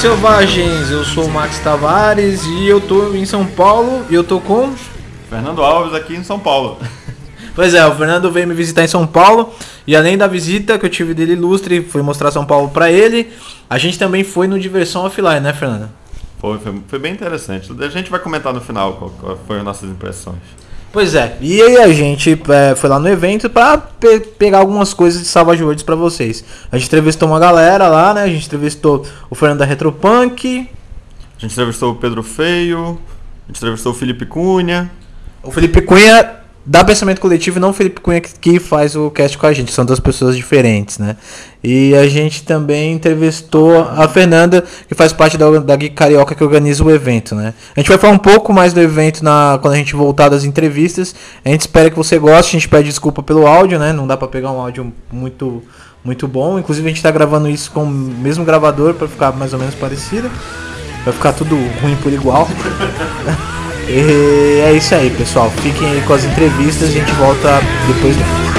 Selvagens! Eu sou o Max Tavares e eu tô em São Paulo e eu tô com. Fernando Alves aqui em São Paulo. Pois é, o Fernando veio me visitar em São Paulo e além da visita que eu tive dele ilustre, fui mostrar São Paulo pra ele, a gente também foi no Diversão Offline, né, Fernando? Foi, foi, foi bem interessante. A gente vai comentar no final qual, qual foram as nossas impressões. Pois é, e aí a gente é, foi lá no evento pra pe pegar algumas coisas de Savage Worlds pra vocês. A gente entrevistou uma galera lá, né? A gente entrevistou o Fernando da Retropunk. A gente entrevistou o Pedro Feio, a gente entrevistou o Felipe Cunha. O Felipe Cunha da Pensamento Coletivo e não o Felipe Cunha que, que faz o cast com a gente, são duas pessoas diferentes, né? E a gente também entrevistou a Fernanda, que faz parte da, da Geek Carioca que organiza o evento, né? A gente vai falar um pouco mais do evento na, quando a gente voltar das entrevistas. A gente espera que você goste, a gente pede desculpa pelo áudio, né? Não dá para pegar um áudio muito muito bom. Inclusive a gente está gravando isso com o mesmo gravador para ficar mais ou menos parecido. Vai ficar tudo ruim por igual. E é isso aí, pessoal. Fiquem aí com as entrevistas, a gente volta depois dela.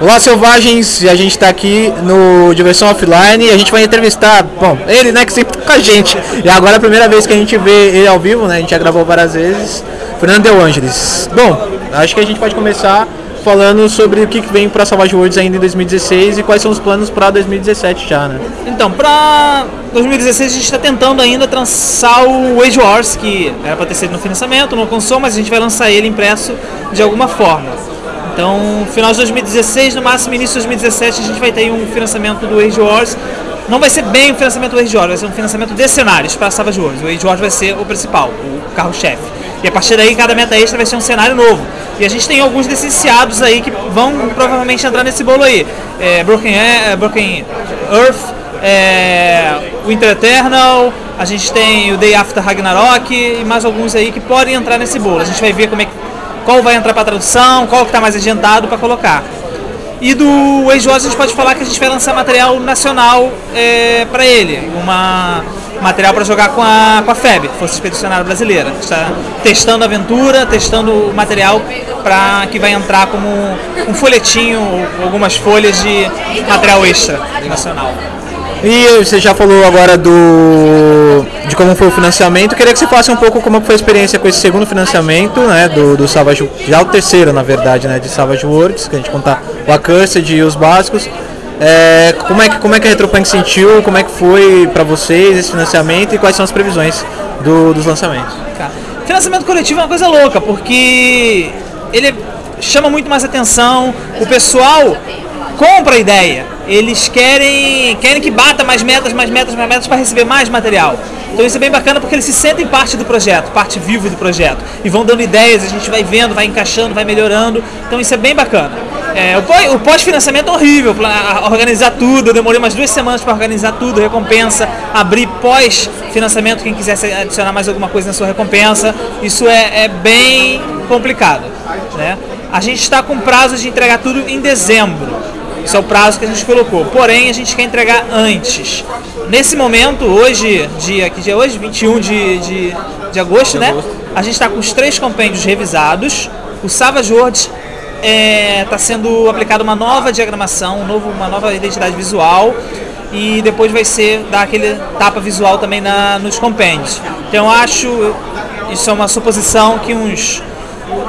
Olá, selvagens! E a gente está aqui no Diversão Offline e a gente vai entrevistar, bom, ele, né, que sempre tá com a gente. E agora é a primeira vez que a gente vê ele ao vivo, né? A gente já gravou várias vezes. Fernando De Angelis. Bom, acho que a gente pode começar falando sobre o que vem para Savage Worlds ainda em 2016 e quais são os planos para 2017 já, né? Então, para 2016 a gente está tentando ainda trançar o Age Wars, que era para ter sido no financiamento, não alcançou, mas a gente vai lançar ele impresso de alguma forma. Então, final de 2016, no máximo início de 2017, a gente vai ter um financiamento do Age Wars. Não vai ser bem o financiamento do Age Wars, vai ser um financiamento de cenários para Savage Wars. O Age Wars vai ser o principal, o carro-chefe. E a partir daí, cada meta extra vai ser um cenário novo. E a gente tem alguns licenciados aí que vão provavelmente entrar nesse bolo aí. É, Broken, é, Broken Earth, é, Winter Eternal, a gente tem o Day After Ragnarok e mais alguns aí que podem entrar nesse bolo. A gente vai ver como é que qual vai entrar para tradução, qual que está mais adiantado para colocar. E do Age a gente pode falar que a gente vai lançar material nacional é, para ele, uma material para jogar com a, com a FEB, Força Expedicionária Brasileira. Está testando a aventura, testando o material para que vai entrar como um folhetinho, algumas folhas de material extra nacional. E você já falou agora do de como foi o financiamento. Queria que você falasse um pouco como foi a experiência com esse segundo financiamento, né, do, do Savage, já o terceiro, na verdade, né, de Savage Worlds, que a gente contar o Accursed e os básicos. É, como é que como é que a Retropunk sentiu? Como é que foi para vocês esse financiamento e quais são as previsões do, dos lançamentos? Cara, financiamento coletivo é uma coisa louca, porque ele chama muito mais atenção, o pessoal compra a ideia. Eles querem, querem que bata mais metas, mais metas, mais metas para receber mais material. Então isso é bem bacana porque eles se sentem parte do projeto, parte viva do projeto. E vão dando ideias, a gente vai vendo, vai encaixando, vai melhorando. Então isso é bem bacana. É, o pós-financiamento é horrível, organizar tudo. Eu demorei umas duas semanas para organizar tudo, recompensa, abrir pós-financiamento quem quisesse adicionar mais alguma coisa na sua recompensa. Isso é, é bem complicado. Né? A gente está com prazo de entregar tudo em dezembro. Isso é o prazo que a gente colocou. Porém, a gente quer entregar antes. Nesse momento, hoje, dia que dia é hoje, 21 de, de, de agosto, né? A gente está com os três compêndios revisados. O Savage World está é, tá sendo aplicada uma nova diagramação, um novo, uma nova identidade visual e depois vai ser dar aquele tapa visual também na, nos compêndios. Então eu acho, isso é uma suposição que uns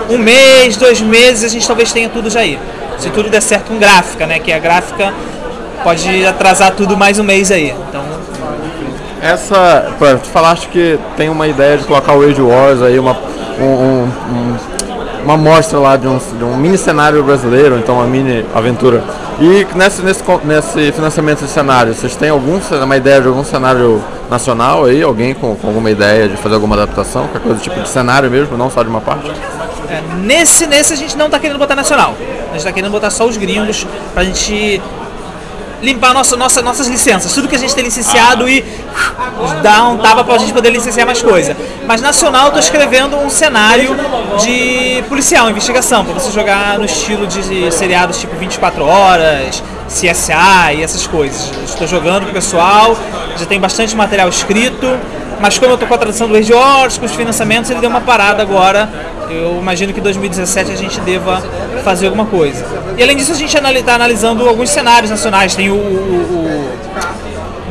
um mês, dois meses a gente talvez tenha tudo já aí se tudo der certo com gráfica, né? Que a gráfica pode atrasar tudo mais um mês aí. Então. essa. pô, Tu falaste que tem uma ideia de colocar o Age Wars aí, uma, um, um- um- uma amostra lá de um, de um mini cenário brasileiro, então uma mini aventura. E nesse, nesse, nesse financiamento de cenário, vocês têm algum, uma ideia de algum cenário nacional aí? Alguém com, com alguma ideia de fazer alguma adaptação? Qualquer coisa tipo de cenário mesmo, não só de uma parte? É, nesse, nesse a gente não tá querendo botar nacional. A gente tá querendo botar só os gringos pra gente limpar nossa, nossa, nossas licenças. Tudo que a gente tem licenciado e dar um tapa pra gente poder licenciar mais coisa. Mas nacional tô escrevendo um cenário de policial, investigação, pra você jogar no estilo de seriados tipo 24 horas, CSA e essas coisas. Estou jogando com o pessoal, já tem bastante material escrito. Mas como eu tô com a tradução do Wars, com os financiamentos, ele deu uma parada agora. Eu imagino que em 2017 a gente deva fazer alguma coisa. E além disso, a gente está analisando alguns cenários nacionais. Tem o, o- o-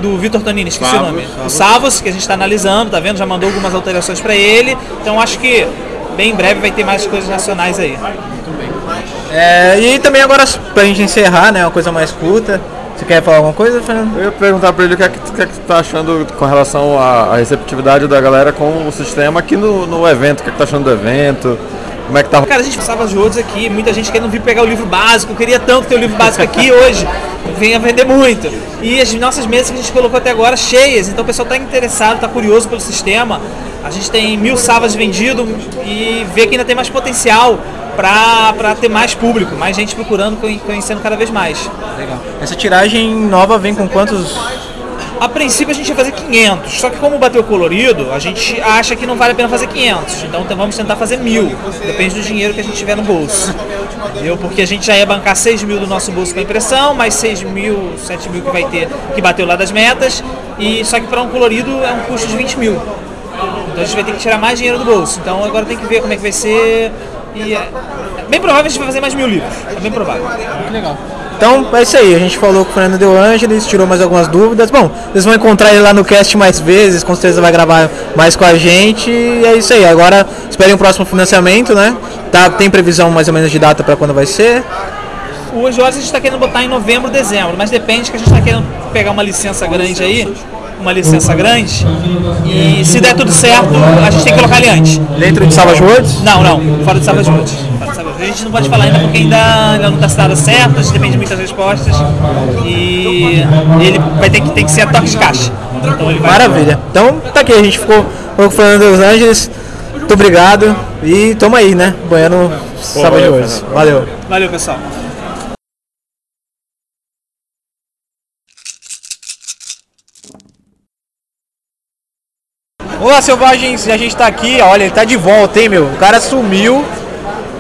do Vitor Tonini, esqueci o nome. O Savos, que a gente está analisando, tá vendo? Já mandou algumas alterações para ele. Então acho que bem em breve vai ter mais coisas nacionais aí. É, e também agora, pra gente encerrar, né, uma coisa mais curta. Você quer falar alguma coisa, Fernando? Eu ia perguntar pra ele o que é que, que, é que tá achando com relação à, à receptividade da galera com o sistema aqui no, no evento. O que, é que tá achando do evento? Como é que tá Cara, a gente passava os outros aqui, muita gente querendo vir pegar o livro básico, queria tanto ter o livro básico aqui hoje, venha vender muito. E as nossas mesas que a gente colocou até agora cheias, então o pessoal está interessado, está curioso pelo sistema. A gente tem mil savas vendido e vê que ainda tem mais potencial para ter mais público, mais gente procurando, conhe- conhecendo cada vez mais. Legal. Essa tiragem nova vem com quantos? A princípio a gente ia fazer 500, só que como bateu colorido, a gente acha que não vale a pena fazer 500. Então vamos tentar fazer mil. Depende do dinheiro que a gente tiver no bolso. Entendeu? Porque a gente já ia bancar 6 mil do nosso bolso com a impressão, mais 6 mil, 7 mil que vai ter, que bateu lá das metas. E só que para um colorido é um custo de 20 mil. Então a gente vai ter que tirar mais dinheiro do bolso. Então agora tem que ver como é que vai ser. E é bem provável a gente vai fazer mais mil livros. É bem provável. Então é isso aí, a gente falou com o Fernando De Angelis, tirou mais algumas dúvidas. Bom, vocês vão encontrar ele lá no cast mais vezes, com certeza vai gravar mais com a gente. E é isso aí, agora esperem o próximo financiamento, né? Tá, tem previsão mais ou menos de data para quando vai ser? O Hoje Horas a gente está querendo botar em novembro, dezembro, mas depende que a gente está querendo pegar uma licença grande aí, uma licença grande, e se der tudo certo, a gente tem que colocar ele antes. Dentro de Savage Worlds? Não, não, fora de Savage Worlds. De Worlds. A gente não pode falar ainda porque ainda, ainda não está a gente depende de muitas respostas, e ele vai ter que, tem que ser a toque de caixa. Então ele vai Maravilha. Então tá aqui, a gente ficou com o Fernando Dos Angeles. Muito obrigado e tamo aí, né? Banhando valeu, Worlds. Fernando. Valeu. Valeu, pessoal. Olá, selvagens, a gente tá aqui, olha, ele tá de volta, hein, meu? O cara sumiu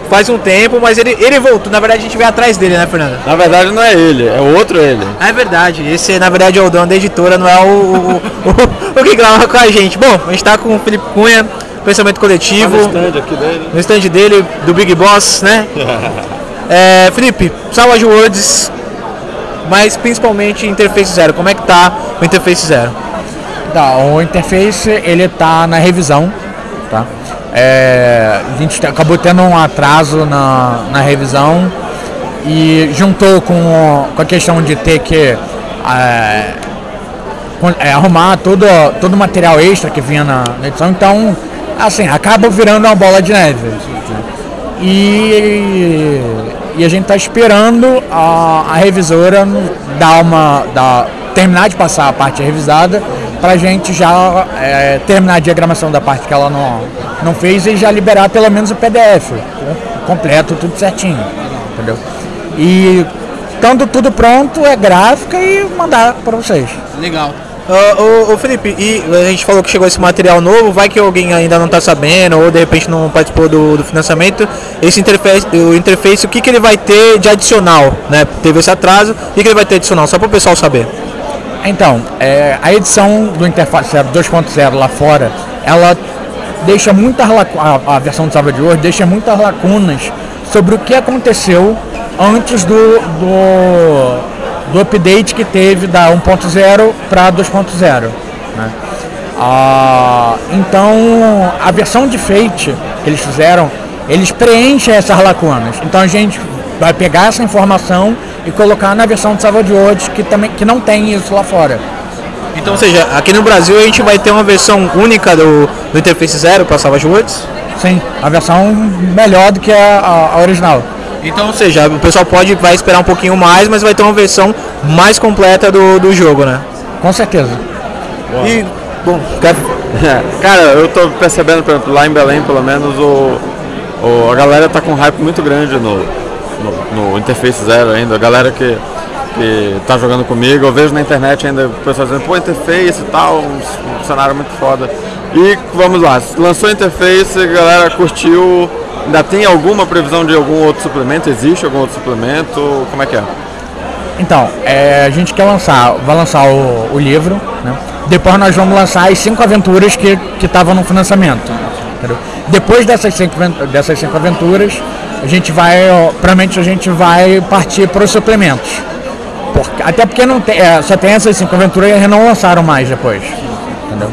faz um tempo, mas ele, ele voltou. Na verdade, a gente veio atrás dele, né, Fernando? Na verdade não é ele, é o outro ele. É verdade, esse na verdade é o dono da editora, não é o, o, o, o que grava com a gente. Bom, a gente tá com o Felipe Cunha, pensamento coletivo, stand aqui dele. no stand dele, do Big Boss, né? É, Felipe, Savage Worlds, mas principalmente Interface Zero, como é que tá o Interface Zero? Tá, o interface ele tá na revisão, tá? É, a gente tá- acabou tendo um atraso na, na revisão e juntou com, com a questão de ter que é, é, arrumar todo, todo o material extra que vinha na, na edição, então assim, acaba virando uma bola de neve. E, e a gente está esperando a, a revisora dar uma, dar, terminar de passar a parte revisada para a gente já é, terminar a diagramação da parte que ela não, não fez e já liberar pelo menos o PDF com- completo, tudo certinho. Entendeu? E estando tudo pronto, é gráfica e mandar para vocês. Legal. Ô, ô, Felipe, e a gente falou que chegou esse material novo, vai que alguém ainda não está sabendo ou de repente não participou do, do financiamento, esse interface, o interface, o que, que ele vai ter de adicional, né? Teve esse atraso, o que, que ele vai ter adicional, só para o pessoal saber. Então, é, a edição do Interface Zero 2.0 lá fora, ela deixa muitas a, a versão do Savage World deixa muitas lacunas sobre o que aconteceu antes do, do, do update que teve da 1.0 para 2.0. Né? Ah, então, a versão de Fate que eles fizeram, eles preenchem essas lacunas. Então a gente vai pegar essa informação e colocar na versão de Savage Worlds que também que não tem isso lá fora. Então, ou seja, aqui no Brasil a gente vai ter uma versão única do, do Interface Zero para Savage Worlds? Sim, a versão melhor do que a, a, a original. Então, ou seja, o pessoal pode vai esperar um pouquinho mais, mas vai ter uma versão mais completa do, do jogo, né? Com certeza. E, bom, quer- Cara, eu tô percebendo, por exemplo, lá em Belém, pelo menos, o, o- a galera tá com um hype muito grande no, no, no Interface Zero ainda. A galera que, que tá jogando comigo, eu vejo na internet ainda o pessoal dizendo, pô, Interface e tal, um, um cenário muito foda. E vamos lá, lançou Interface, a galera curtiu. Ainda tem alguma previsão de algum outro suplemento? Existe algum outro suplemento? Como é que é? Então, é, a gente quer lançar, vai lançar o, o livro, né? Depois nós vamos lançar as cinco aventuras que estavam no financiamento. entendeu? Depois dessas cinco, dessas cinco aventuras, a gente vai, provavelmente a gente vai partir para os suplementos. Até porque não tem, é, só tem essas cinco aventuras e não lançaram mais depois. Entendeu?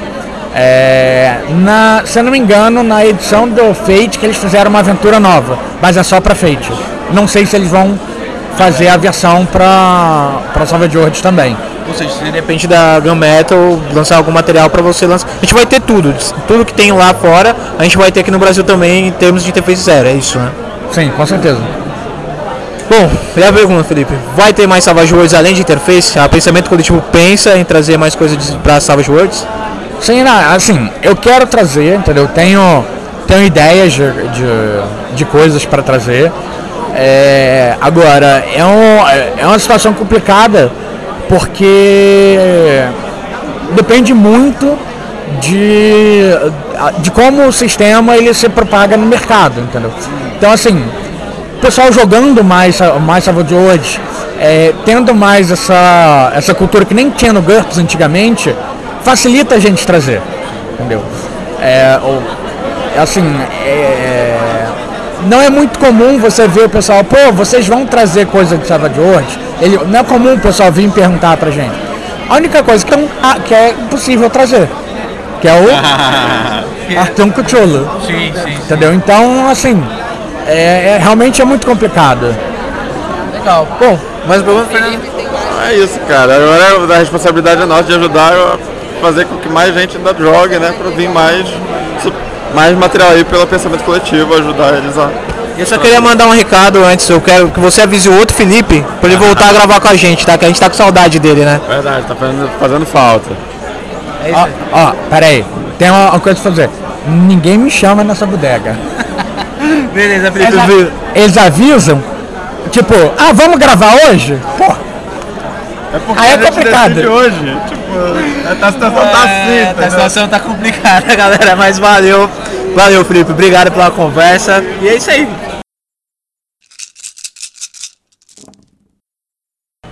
É, na, se eu não me engano, na edição do Fate que eles fizeram uma aventura nova, mas é só para Fate. Não sei se eles vão fazer a versão para Savage Worlds também. ou seja, se de repente da Gun Metal lançar algum material para você lançar. A gente vai ter tudo, tudo que tem lá fora, a gente vai ter aqui no Brasil também em termos de Interface Zero, é isso, né? Sim, com certeza. Bom, e a pergunta, Felipe, vai ter mais Savage Worlds além de Interface? A Pensamento Coletivo pensa em trazer mais coisas para Savage Worlds? Sim, assim, eu quero trazer, entendeu? Tenho, tenho ideias de, de, de coisas para trazer. É, agora, é, um, é uma situação complicada porque depende muito de, de como o sistema ele se propaga no mercado, entendeu? Então, assim, o pessoal jogando mais, mais Savage Worlds, é, tendo mais essa, essa cultura que nem tinha no GURPS antigamente, facilita a gente trazer, entendeu? É, o- assim, é, não é muito comum você ver o pessoal, pô, vocês vão trazer coisa de Savage Worlds? Ele, não é comum o pessoal vir perguntar pra gente. A única coisa que, é ah, que é possível trazer, que é o Arton Cucholo. Sim, sim. Entendeu? Então, assim, é, é- realmente é muito complicado. Legal. Bom, mais pergunta, Fernando? É isso, cara. Agora a responsabilidade é nossa de ajudar a fazer com que mais gente ainda jogue, né? Pra vir mais, mais material aí pelo pensamento coletivo, ajudar eles a. Eu só queria mandar um recado antes, eu quero que você avise o outro Felipe para ele voltar a gravar com a gente, tá? Que a gente tá com saudade dele, né? Verdade, tá fazendo, fazendo falta. Ó, ó, peraí, tem uma, uma coisa pra fazer. Ninguém me chama nessa bodega. Beleza, Eles, avi- eles avisam, tipo, ah, vamos gravar hoje? Pô, É porque Aí é a gente complicado. hoje. Tipo, a situação tá assim, É, a situação tá complicada, galera, mas valeu. Valeu, Felipe. Obrigado pela conversa. E é isso aí.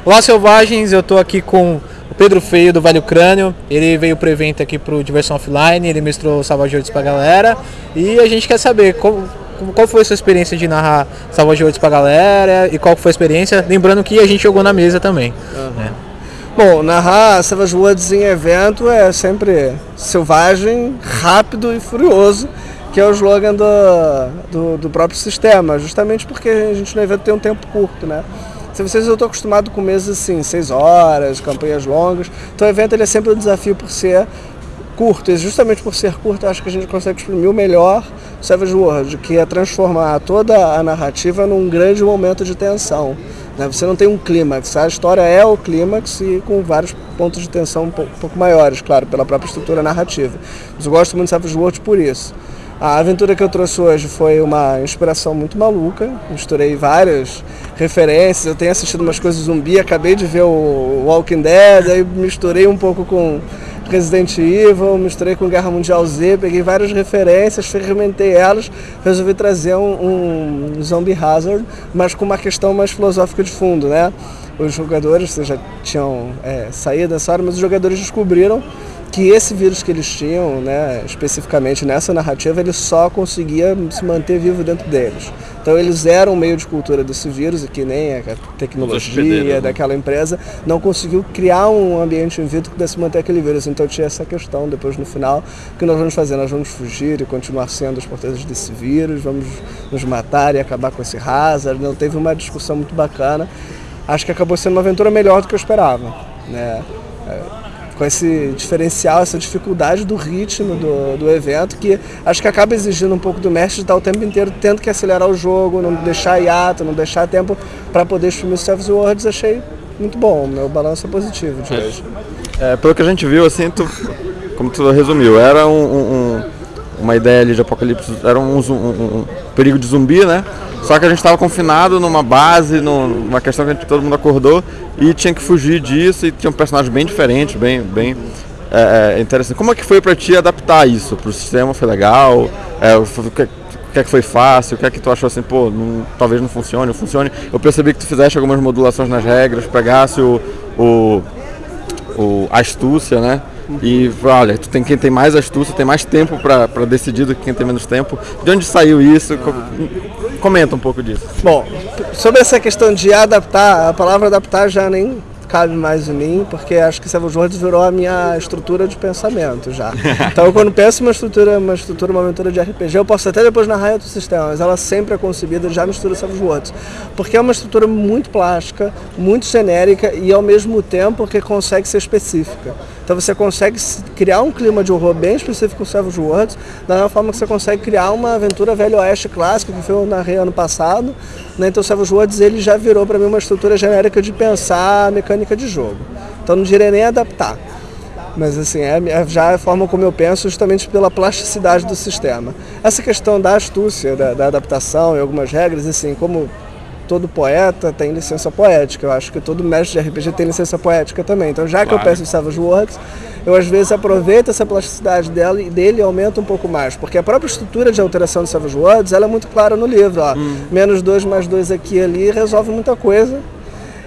Olá, selvagens. Eu tô aqui com o Pedro Feio do Vale Crânio. Ele veio pro evento aqui pro Diversão Offline. Ele mestrou Salvage Worlds pra galera. E a gente quer saber qual, qual foi a sua experiência de narrar Salvage Worlds pra galera e qual foi a experiência. Lembrando que a gente jogou na mesa também. né? Bom, narrar Savage Worlds em evento é sempre selvagem, rápido e furioso, que é o slogan do, do, do próprio sistema, justamente porque a gente no evento tem um tempo curto, né? Se vocês eu estou acostumado com meses assim, seis horas, campanhas longas, então o evento ele é sempre um desafio por ser curto, e justamente por ser curto, acho que a gente consegue exprimir o melhor Savage World, que é transformar toda a narrativa num grande momento de tensão. né? Você não tem um clímax, a história é o clímax e com vários pontos de tensão um pouco, um pouco maiores, claro, pela própria estrutura narrativa. Mas eu gosto muito de Savage World por isso. A aventura que eu trouxe hoje foi uma inspiração muito maluca. Misturei várias referências. Eu tenho assistido umas coisas zumbi, acabei de ver o Walking Dead, aí misturei um pouco com Resident Evil, misturei com Guerra Mundial Z, peguei várias referências, fermentei elas, resolvi trazer um, um Zombie Hazard, mas com uma questão mais filosófica de fundo, né? Os jogadores, vocês já tinham é, saído dessa hora, mas os jogadores descobriram que esse vírus que eles tinham, né, especificamente nessa narrativa, ele só conseguia se manter vivo dentro deles. Então eles eram meio de cultura desse vírus, e que nem a tecnologia hospedeiros, né? daquela empresa não conseguiu criar um ambiente in vitro que pudesse manter aquele vírus. Então tinha essa questão depois no final, o que nós vamos fazer? Nós vamos fugir e continuar sendo os portadores desse vírus, vamos nos matar e acabar com esse hazard. Não teve uma discussão muito bacana. Acho que acabou sendo uma aventura melhor do que eu esperava, né? Com esse diferencial, essa dificuldade do ritmo do, do evento, que acho que acaba exigindo um pouco do mestre de estar o tempo inteiro tendo que acelerar o jogo, não deixar hiato, não deixar tempo para poder exprimir os Savage Worlds, achei muito bom, meu balanço é positivo de hoje. É, pelo que a gente viu, assim, tu, como tu resumiu, era um, um, uma ideia ali de apocalipse, era um, um, perigo de zumbi, né? Só que a gente estava confinado numa base, numa questão que gente, todo mundo acordou e tinha que fugir disso e tinha um personagem bem diferente, bem, bem é, é interessante. Como é que foi para ti adaptar isso para o sistema? Foi legal? É, o que, o que é que foi fácil? O que é que tu achou assim, pô, não, talvez não funcione, funcione? Eu percebi que tu fizeste algumas modulações nas regras, pegasse o, o, o a astúcia, né? E olha, tu tem quem tem mais astúcia, tem mais tempo para decidir do que quem tem menos tempo. De onde saiu isso? Comenta um pouco disso. Bom, sobre essa questão de adaptar, a palavra adaptar já nem cabe mais em mim, porque acho que Savage Worlds virou a minha estrutura de pensamento já. Então, quando penso uma estrutura, uma estrutura, uma aventura de RPG, eu posso até depois narrar outros sistemas, ela sempre é concebida já mistura Savage Worlds, porque é uma estrutura muito plástica, muito genérica e ao mesmo tempo que consegue ser específica. Então você consegue criar um clima de horror bem específico com Savage Worlds, da mesma forma que você consegue criar uma aventura velho oeste clássica, que foi eu narrei ano passado. Né? Então Savage Worlds ele já virou para mim uma estrutura genérica de pensar a mecânica de jogo. Então não direi nem adaptar. Mas assim, é, é já é a forma como eu penso justamente pela plasticidade do sistema. Essa questão da astúcia, da, da adaptação e algumas regras, assim, como todo poeta tem licença poética. Eu acho que todo mestre de RPG tem licença poética também. Então, já que claro. eu peço em Savage Worlds, eu às vezes aproveito essa plasticidade dela e dele aumenta um pouco mais. Porque a própria estrutura de alteração de Savage Worlds ela é muito clara no livro. Ó. Hum. Menos dois mais dois aqui e ali resolve muita coisa.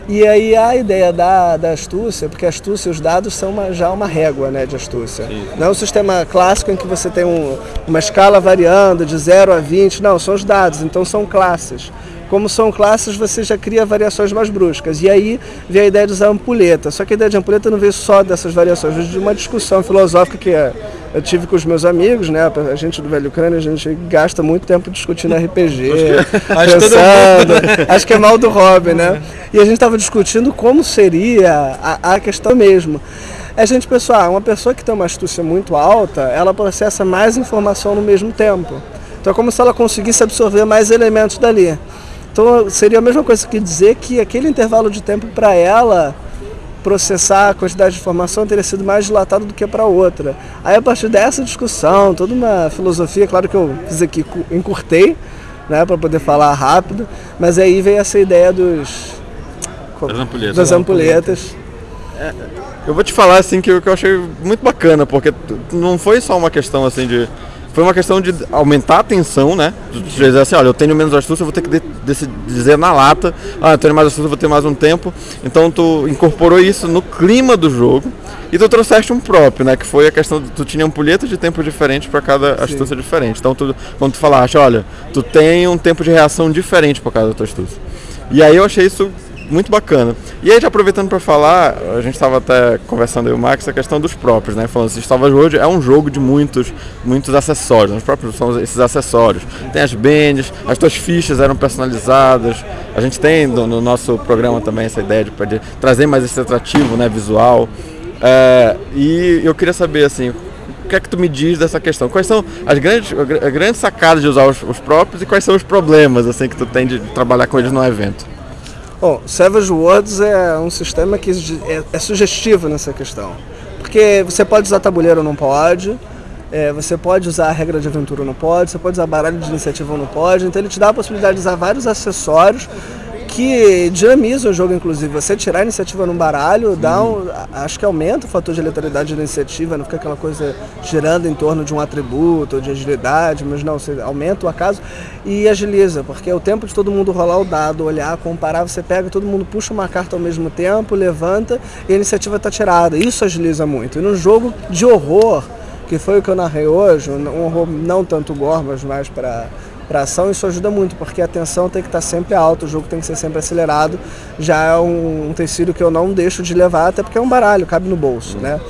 E aí a ideia da, da astúcia, porque a astúcia, os dados são uma, já uma régua né, de astúcia. Sim. Não é um sistema clássico em que você tem um, uma escala variando de 0 a 20, não, são os dados, então são classes. Como são classes, você já cria variações mais bruscas. E aí vem a ideia de usar ampulheta. Só que a ideia de ampulheta não veio só dessas variações, veio de uma discussão filosófica que eu tive com os meus amigos, né? A gente do Velho Ucrânia, a gente gasta muito tempo discutindo RPG, acho pensando. acho que é mal do hobby, né? E a gente estava discutindo como seria a, a questão mesmo. A gente pensou, ah, uma pessoa que tem uma astúcia muito alta, ela processa mais informação no mesmo tempo. Então é como se ela conseguisse absorver mais elementos dali. Então seria a mesma coisa que dizer que aquele intervalo de tempo para ela processar a quantidade de informação teria sido mais dilatado do que para outra. Aí a partir dessa discussão, toda uma filosofia, claro que eu fiz aqui, encurtei, né, para poder falar rápido, mas aí veio essa ideia dos das ampulhetas. Das ampulhetas. É, eu vou te falar assim que eu, que eu achei muito bacana, porque não foi só uma questão assim de foi uma questão de aumentar a tensão, né? De dizer assim, olha, eu tenho menos astúcia, eu vou ter que de, de, dizer na lata, ah, eu tenho mais astúcia, eu vou ter mais um tempo. Então tu incorporou isso no clima do jogo e tu trouxeste um próprio, né? Que foi a questão de tu tinha ampulhetas de tempo diferente para cada astúcia Sim. diferente. Então tu, quando tu falaste, olha, tu tem um tempo de reação diferente para cada tua astúcia. E aí eu achei isso muito bacana. E aí, já aproveitando para falar, a gente estava até conversando aí o Max, a questão dos próprios, né? Falando assim, Savage World é um jogo de muitos, muitos acessórios, os próprios são esses acessórios. Tem as bands, as tuas fichas eram personalizadas. A gente tem no, no nosso programa também essa ideia de, de trazer mais esse atrativo né, visual. É, e eu queria saber assim, o que é que tu me diz dessa questão? Quais são as grandes, as grandes sacadas de usar os, os próprios e quais são os problemas assim que tu tem de trabalhar com eles no evento? Bom, Savage Worlds é um sistema que é, é sugestivo nessa questão. Porque você pode usar tabuleiro ou não pode, é, você pode usar a regra de aventura ou não pode, você pode usar baralho de iniciativa ou não pode, então ele te dá a possibilidade de usar vários acessórios que dinamiza o jogo, inclusive. Você tirar a iniciativa no baralho, dá um, acho que aumenta o fator de letalidade da iniciativa, não fica aquela coisa girando em torno de um atributo ou de agilidade, mas não, você aumenta o acaso e agiliza, porque é o tempo de todo mundo rolar o dado, olhar, comparar, você pega, todo mundo puxa uma carta ao mesmo tempo, levanta e a iniciativa está tirada. Isso agiliza muito. E no jogo de horror, que foi o que eu narrei hoje, um horror não tanto gore, mas mais para para ação, isso ajuda muito, porque a tensão tem que estar tá sempre alta, o jogo tem que ser sempre acelerado. Já é um, tecido que eu não deixo de levar, até porque é um baralho, cabe no bolso, né?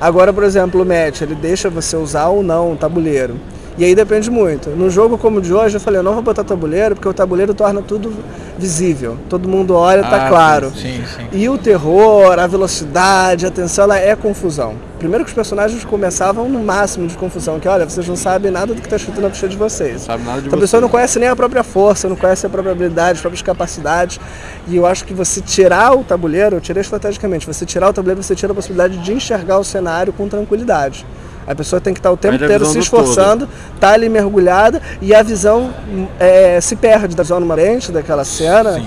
Agora, por exemplo, o match, ele deixa você usar ou não o tabuleiro. E aí depende muito. No jogo como o de hoje, eu falei, eu não vou botar tabuleiro, porque o tabuleiro torna tudo visível. Todo mundo olha, tá Ah, claro. Sim, sim. E o terror, a velocidade, a tensão, ela é confusão. Primeiro que os personagens começavam no máximo de confusão, que olha, vocês não sabem nada do que está escrito na ficha de vocês. Sabe nada de Então a você. pessoa não conhece nem a própria força, não conhece a própria habilidade, as próprias capacidades. E eu acho que você tirar o tabuleiro, eu tirei estrategicamente, você tirar o tabuleiro, você tira a possibilidade de enxergar o cenário com tranquilidade. A pessoa tem que estar o tempo a inteiro se esforçando, tá ali mergulhada e a visão é, se perde da visão numa lente daquela cena.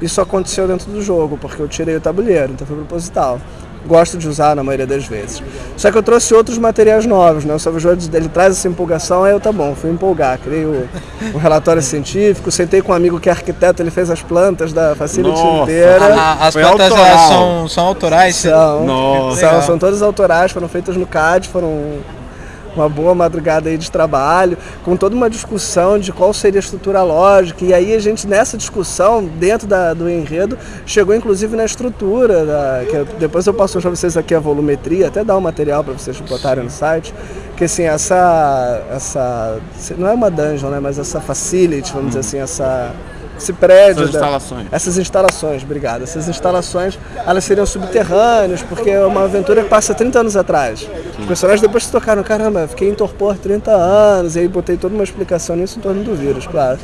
Isso aconteceu dentro do jogo, porque eu tirei o tabuleiro, então foi proposital. Gosto de usar na maioria das vezes. Só que eu trouxe outros materiais novos, né? O Salvador ele traz essa empolgação, aí eu tá bom, fui empolgar. Criei o, o relatório científico, sentei com um amigo que é arquiteto, ele fez as plantas da Facility Nossa. inteira. A- as Foi plantas autoral. são, são autorais. São, Nossa. são, são todas autorais, foram feitas no CAD, foram uma boa madrugada aí de trabalho, com toda uma discussão de qual seria a estrutura lógica. E aí a gente, nessa discussão, dentro da- do enredo, chegou inclusive na estrutura, da- que eu- depois eu posso mostrar pra vocês aqui a volumetria, até dar um material para vocês botarem no site, que assim, essa, essa, não é uma dungeon, né, mas essa facility, vamos dizer assim, essa, esse prédio... Essas da- instalações. essas instalações, obrigado. Essas instalações, elas seriam subterrâneas, porque é uma aventura que passa 30 anos atrás. Os personagens depois se tocaram, caramba, fiquei em torpor 30 anos, e aí botei toda uma explicação nisso em torno do vírus, claro.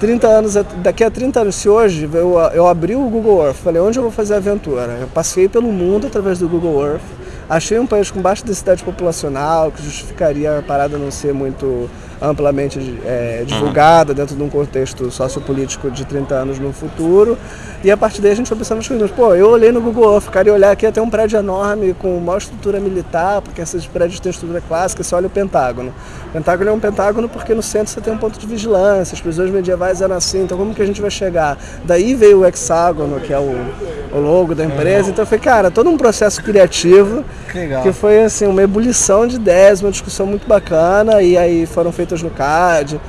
30 anos, daqui a 30 anos, se hoje eu, eu abri o Google Earth, falei, onde eu vou fazer a aventura? Eu passei pelo mundo através do Google Earth, achei um país com baixa densidade populacional, que justificaria a parada não ser muito amplamente é, divulgada dentro de um contexto sociopolítico de 30 anos no futuro. E a partir daí a gente foi pensando nas coisas. Pô, eu olhei no Google Earth, cara, e olhar aqui até um prédio enorme com uma estrutura militar, porque esses prédios têm estrutura clássica, você olha o Pentágono. O Pentágono é um pentágono porque no centro você tem um ponto de vigilância, as prisões medievais eram assim, então como que a gente vai chegar? Daí veio o hexágono, que é o, o logo da empresa. Então foi, cara, todo um processo criativo Que que foi assim uma ebulição de ideias, uma discussão muito bacana e aí foram feitas no CAD.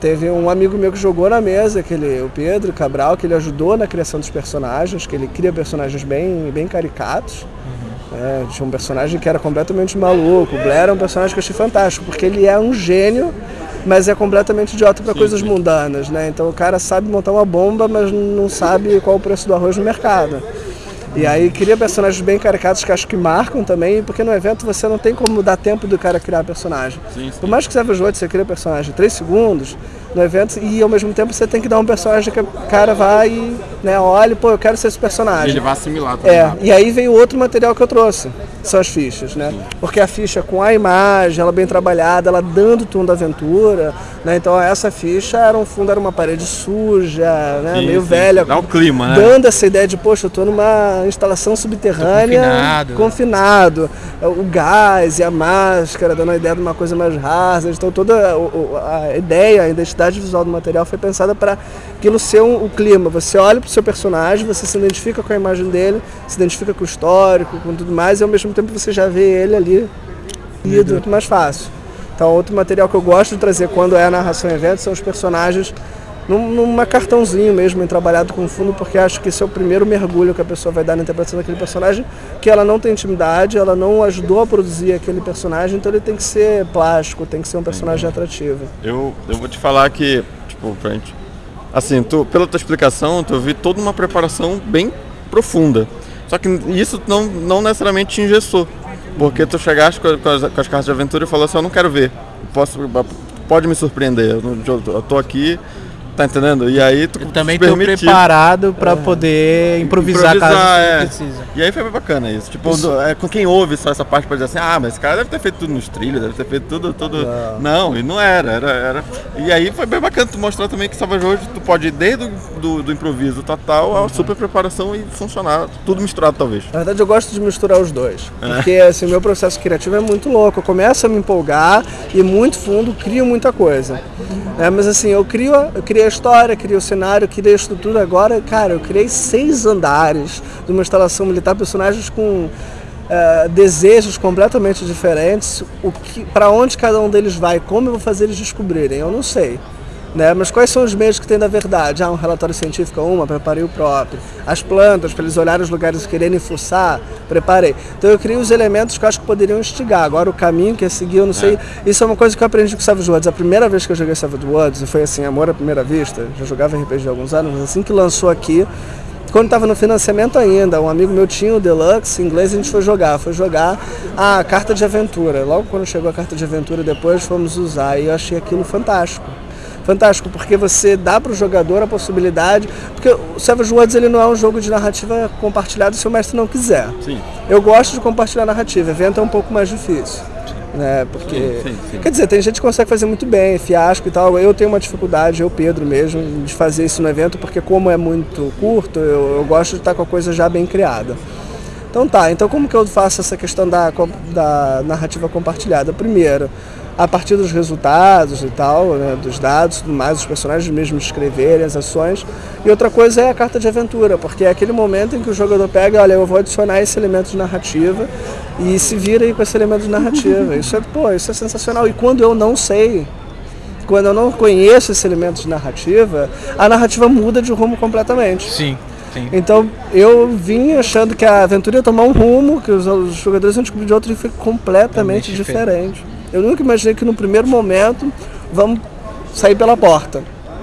Teve um amigo meu que jogou na mesa, aquele, o Pedro Cabral, que ele ajudou na criação dos personagens, que ele cria personagens bem, bem caricatos. É, tinha um personagem que era completamente maluco. O Blair é um personagem que eu achei fantástico, porque ele é um gênio, mas é completamente idiota para coisas mundanas, né? Então o cara sabe montar uma bomba, mas não sabe qual o preço do arroz no mercado. E aí cria personagens bem caricatos que acho que marcam também, porque no evento você não tem como dar tempo do cara criar personagem. Sim, sim. Por mais que Savage Worlds você cria personagem em 3 segundos no evento, e ao mesmo tempo você tem que dar um personagem que o cara vai e né, olha, pô, eu quero ser esse personagem. Ele vai assimilar também. É, rápido. e aí veio outro material que eu trouxe, são as fichas, né? Porque a ficha com a imagem, ela bem trabalhada, ela dando o tom da aventura, né? Então essa ficha era um fundo, era uma parede suja, né? Sim, Meio sim, velha. Dá o clima, né? Dando essa ideia de, poxa, eu tô numa instalação subterrânea, confinado. confinado. O gás e a máscara, dando a ideia de uma coisa mais rasa. Então toda a ideia, a identidade visual do material foi pensada para aquilo ser um, o clima. Você olha pro seu personagem, você se identifica com a imagem dele, se identifica com o histórico, com tudo mais, e ao mesmo tempo você já vê ele ali ido, muito mais fácil. Então outro material que eu gosto de trazer quando é a narração em evento são os personagens num, numa cartãozinho mesmo, em trabalhado com fundo, porque acho que esse é o primeiro mergulho que a pessoa vai dar na interpretação daquele personagem, que ela não tem intimidade, ela não ajudou a produzir aquele personagem, então ele tem que ser plástico, tem que ser um personagem atrativo. Eu, eu vou te falar que, tipo, pra gente. Assim, tu, pela tua explicação, tu vi toda uma preparação bem profunda. Só que isso não, não necessariamente te engessou. Porque tu chegaste com, com as, com as cartas de aventura e falou assim, eu não quero ver. Posso, pode me surpreender. Eu, não- eu, eu tô aqui, tá entendendo? E aí tu Eu também estou preparado para poder improvisar, caso é. precisa. E aí foi bem bacana isso. Tipo, do- é, com quem ouve só essa parte pode dizer assim, ah, mas esse cara deve ter feito tudo nos trilhos, deve ter feito tudo, tudo. Não, e não era, era, era. E aí foi bem bacana tu mostrar também que Savage World tu pode ir desde o do, do improviso total à super preparação e funcionar, tudo misturado talvez. Na verdade, eu gosto de misturar os dois. Porque assim, o meu processo criativo é muito louco. Eu começo a me empolgar e muito fundo crio muita coisa. É, mas assim, eu crio, eu criei a história, criei o cenário, criei a estrutura. Agora, cara, eu criei seis andares de uma instalação militar, personagens com eh, desejos completamente diferentes. O que, para onde cada um deles vai, como eu vou fazer eles descobrirem, eu não sei. Né? Mas quais são os meios que tem da verdade? Ah, um relatório científico, uma, preparei o próprio. As plantas, para eles olharem os lugares e quererem fuçar, preparei. Então eu criei os elementos que eu acho que poderiam instigar. Agora o caminho que é seguir, eu não sei. Isso é uma coisa que eu aprendi com o Savage Worlds. A primeira vez que eu joguei Savage Worlds, e foi assim, amor à primeira vista, já jogava RPG há alguns anos, mas assim que lançou aqui, quando estava no financiamento ainda, um amigo meu tinha o Deluxe, em inglês a gente foi jogar, foi jogar a carta de aventura. Logo quando chegou a carta de aventura depois fomos usar e eu achei aquilo fantástico. Fantástico, porque você dá para o jogador a possibilidade, porque o Savage Worlds ele não é um jogo de narrativa compartilhado se o mestre não quiser. Sim. Eu gosto de compartilhar narrativa, evento é um pouco mais difícil. Né? Porque, Sim, sim, sim. quer dizer, tem gente que consegue fazer muito bem, fiasco e tal. Eu tenho uma dificuldade, eu, Pedro mesmo, de fazer isso no evento, porque como é muito curto, eu, eu gosto de estar com a coisa já bem criada. Então tá, então como que eu faço essa questão da, da narrativa compartilhada? Primeiro, a partir dos resultados e tal, né, dos dados, tudo mais, os personagens mesmo escreverem as ações. E outra coisa é a carta de aventura, porque é aquele momento em que o jogador pega, olha, eu vou adicionar esse elemento de narrativa e se vira aí com esse elemento de narrativa. Isso é, pô, isso é sensacional. E quando eu não sei, quando eu não conheço esse elemento de narrativa, a narrativa muda de rumo completamente. Sim, sim. Então eu vim achando que a aventura ia tomar um rumo, que os, os jogadores iam descobrir de outro e foi completamente Totalmente diferente. Eu nunca imaginei que no primeiro momento vamos sair pela porta.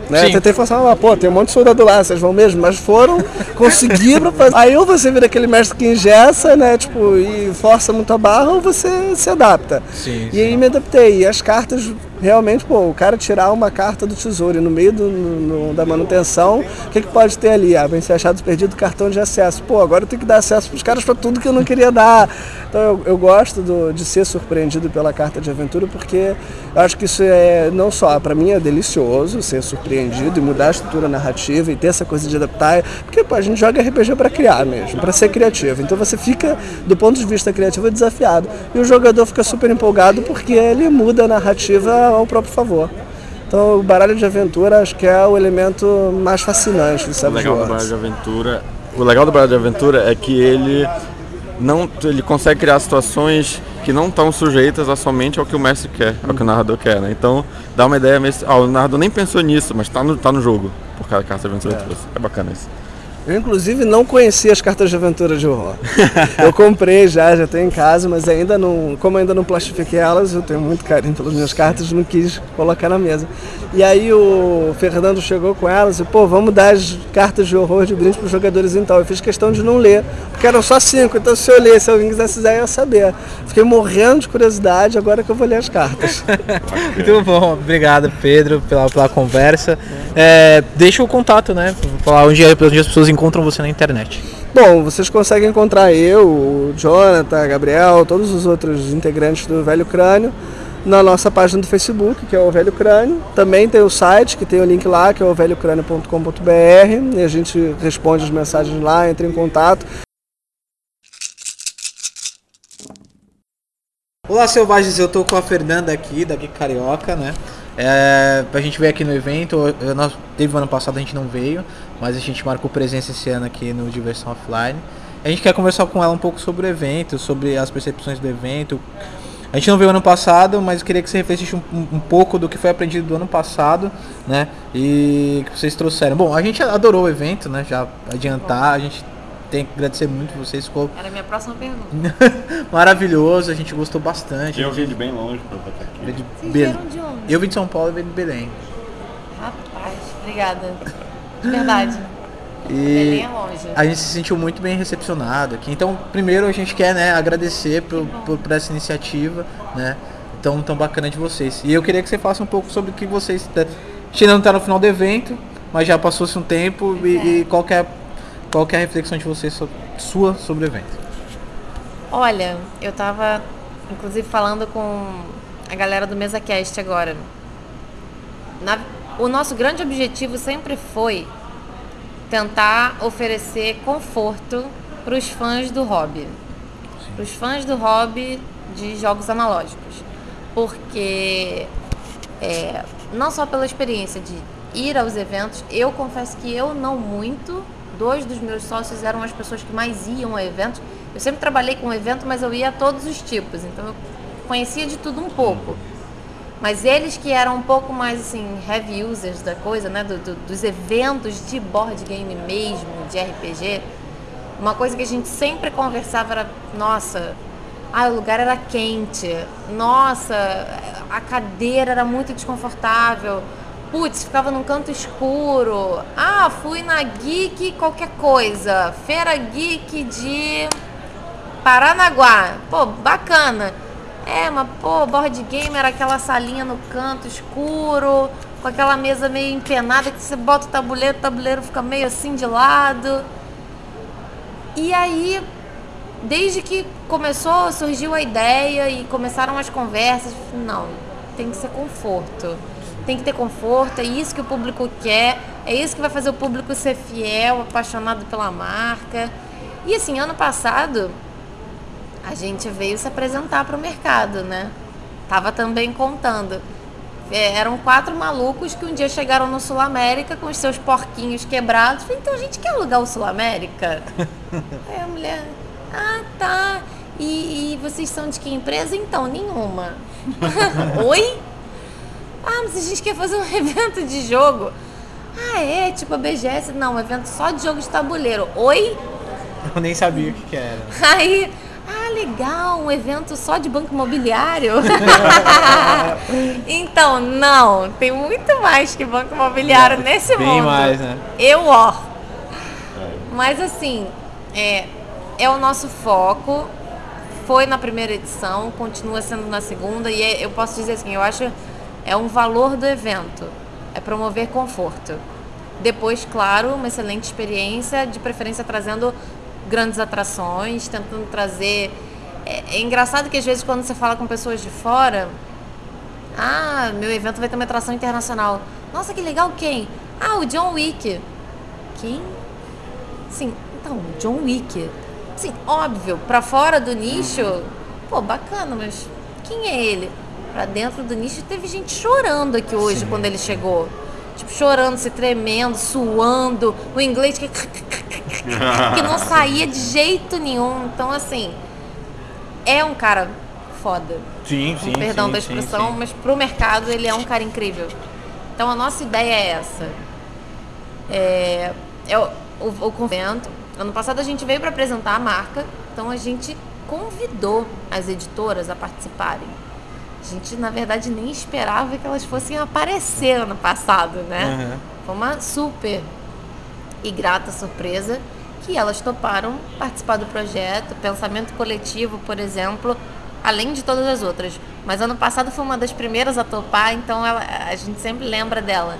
Né? Tentei falar, ah, pô, tem um monte de soldado lá, vocês vão mesmo, mas foram, conseguiram fazer. Aí ou você vira aquele mestre que engessa, né? Tipo, e força muito a barra, ou você se adapta. Sim, E aí me adaptei. E as cartas, realmente, pô, o cara tirar uma carta do tesouro e no meio do, no- da manutenção, o que, que pode ter ali? Ah, ser achado perdido cartão de acesso. Pô, agora eu tenho que dar acesso pros caras para tudo que eu não queria dar. Então eu, eu gosto do- de ser surpreendido pela carta de aventura, porque eu acho que isso é, não só, para mim é delicioso ser surpreendido e mudar a estrutura narrativa e ter essa coisa de adaptar. Porque, pô, a gente joga RPG para criar mesmo, para ser criativo. Então você fica, do ponto de vista criativo, desafiado. E o jogador fica super empolgado porque ele muda a narrativa ao próprio favor. Então o baralho de aventura acho que é o elemento mais fascinante do O Savage legal do Worlds. Baralho de Aventura, o legal do Baralho de Aventura é que ele não, ele consegue criar situações que não estão sujeitas a somente ao que o mestre quer, ao que o narrador quer, né? Então dá uma ideia, mesmo, ah, o narrador nem pensou nisso, mas tá no, tá no jogo, por causa da carta de aventura trouxe. É bacana isso. Eu, inclusive, não conhecia as cartas de aventura de horror. eu comprei já, já tenho em casa, mas ainda não. Como ainda não plastifiquei elas, eu tenho muito carinho pelas minhas cartas, não quis colocar na mesa. E aí o Fernando chegou com elas e, pô, vamos dar as cartas de horror de brinde para os jogadores então. Eu fiz questão de não ler, porque eram só cinco, então se eu ler, se alguém quisesse usar, eu ia saber. Fiquei morrendo de curiosidade agora que eu vou ler as cartas. Muito bom, obrigado Pedro pela, pela conversa. É, deixa o contato, né? Falar onde, onde as pessoas encontram você na internet. Bom, vocês conseguem encontrar eu, o Jonathan, Gabriel, todos os outros integrantes do Velho Crânio na nossa página do Facebook, que é o Velho Crânio. Também tem o site, que tem o link lá, que é o velhocrânio.com.br, e a gente responde as mensagens lá, entra em contato. Olá, selvagens, eu tô com a Fernanda aqui, da Carioca, né? É, a gente veio aqui no evento, nós, teve ano passado a gente não veio, mas a gente marcou presença esse ano aqui no Diversão Offline. A gente quer conversar com ela um pouco sobre o evento, sobre as percepções do evento. A gente não veio ano passado, mas eu queria que você refletisse um, um- pouco do que foi aprendido do ano passado, né? E que vocês trouxeram. Bom, a gente adorou o evento, né? Já adiantar, a gente tem que agradecer muito vocês, ficou Era a minha próxima pergunta. maravilhoso, a gente gostou bastante. Eu vim de bem longe pra estar aqui. De Vocês Be- vieram de onde? Eu vim de São Paulo e veio de Belém. Rapaz, obrigada. De verdade. E Belém é longe. a gente se sentiu muito bem recepcionado aqui. Então, primeiro a gente quer né, agradecer por, por, por essa iniciativa, né? Tão, tão bacana de vocês. E eu queria que você faça um pouco sobre o que vocês. Gente ainda não está no final do evento, mas já passou-se um tempo e, e qual, que é, qual é a reflexão de vocês so- sua sobre o evento? Olha, eu tava inclusive falando com a galera do MesaCast agora. Na- o nosso grande objetivo sempre foi tentar oferecer conforto para os fãs do hobby. Para os fãs do hobby de jogos analógicos. Porque é, não só pela experiência de ir aos eventos, eu confesso que eu não muito. Dois dos meus sócios eram as pessoas que mais iam a eventos. Eu sempre trabalhei com evento, mas eu ia a todos os tipos, então eu conhecia de tudo um pouco. Mas eles que eram um pouco mais assim, heavy users da coisa, né? do- do- dos eventos de board game mesmo, de RPG, uma coisa que a gente sempre conversava era, nossa, ah, o lugar era quente, nossa, a cadeira era muito desconfortável, putz, ficava num canto escuro, ah, fui na Geek qualquer coisa, Feira Geek de Paranaguá, pô, bacana. É, mas pô, board game era aquela salinha no canto escuro, com aquela mesa meio empenada que você bota o tabuleiro, o tabuleiro fica meio assim de lado. E aí, desde que começou, surgiu a ideia e começaram as conversas, não, tem que ser conforto. Tem que ter conforto, é isso que o público quer, é isso que vai fazer o público ser fiel, apaixonado pela marca. E assim, ano passado, a gente veio se apresentar para o mercado, né? Tava também contando. É, eram quatro malucos que um dia chegaram no Sul América com os seus porquinhos quebrados. Falei, então a gente quer alugar o Sul América? Aí a mulher, ah tá. E, e vocês são de que empresa? Então, nenhuma. Oi? Ah, mas a gente quer fazer um evento de jogo. Ah, é? Tipo a BGS? Não, um evento só de jogo de tabuleiro. Oi? Eu nem sabia o que, que era. Aí, legal, um evento só de banco imobiliário. então, não, tem muito mais que banco imobiliário nesse Bem mundo. mais, né? Eu, ó. Mas assim, é, é o nosso foco. Foi na primeira edição, continua sendo na segunda, e é- eu posso dizer assim, eu acho é um valor do evento. É promover conforto. Depois, claro, uma excelente experiência, de preferência trazendo grandes atrações, tentando trazer. É, é engraçado que às vezes quando você fala com pessoas de fora, ah, meu evento vai ter uma atração internacional. Nossa, que legal, quem? Ah, o John Wick. Quem? Sim, então, John Wick. Sim, óbvio, pra fora do nicho, pô, bacana, mas quem é ele? Pra dentro do nicho teve gente chorando aqui hoje quando ele chegou. Tipo, chorando, se tremendo, suando, o inglês que, que não saía de jeito nenhum. Então, assim, é um cara foda Sim, com perdão da expressão, mas pro mercado ele é um cara incrível. Então a nossa ideia é essa. É, é o, o, o convento. Ano passado a gente veio para apresentar a marca, então a gente convidou as editoras a participarem. A gente, na verdade, nem esperava que elas fossem aparecer ano passado, né? Aham. Foi uma super e grata surpresa que elas toparam participar do projeto. Pensamento coletivo, por exemplo, além de todas as outras. Mas ano passado foi uma das primeiras a topar, então ela- a gente sempre lembra dela.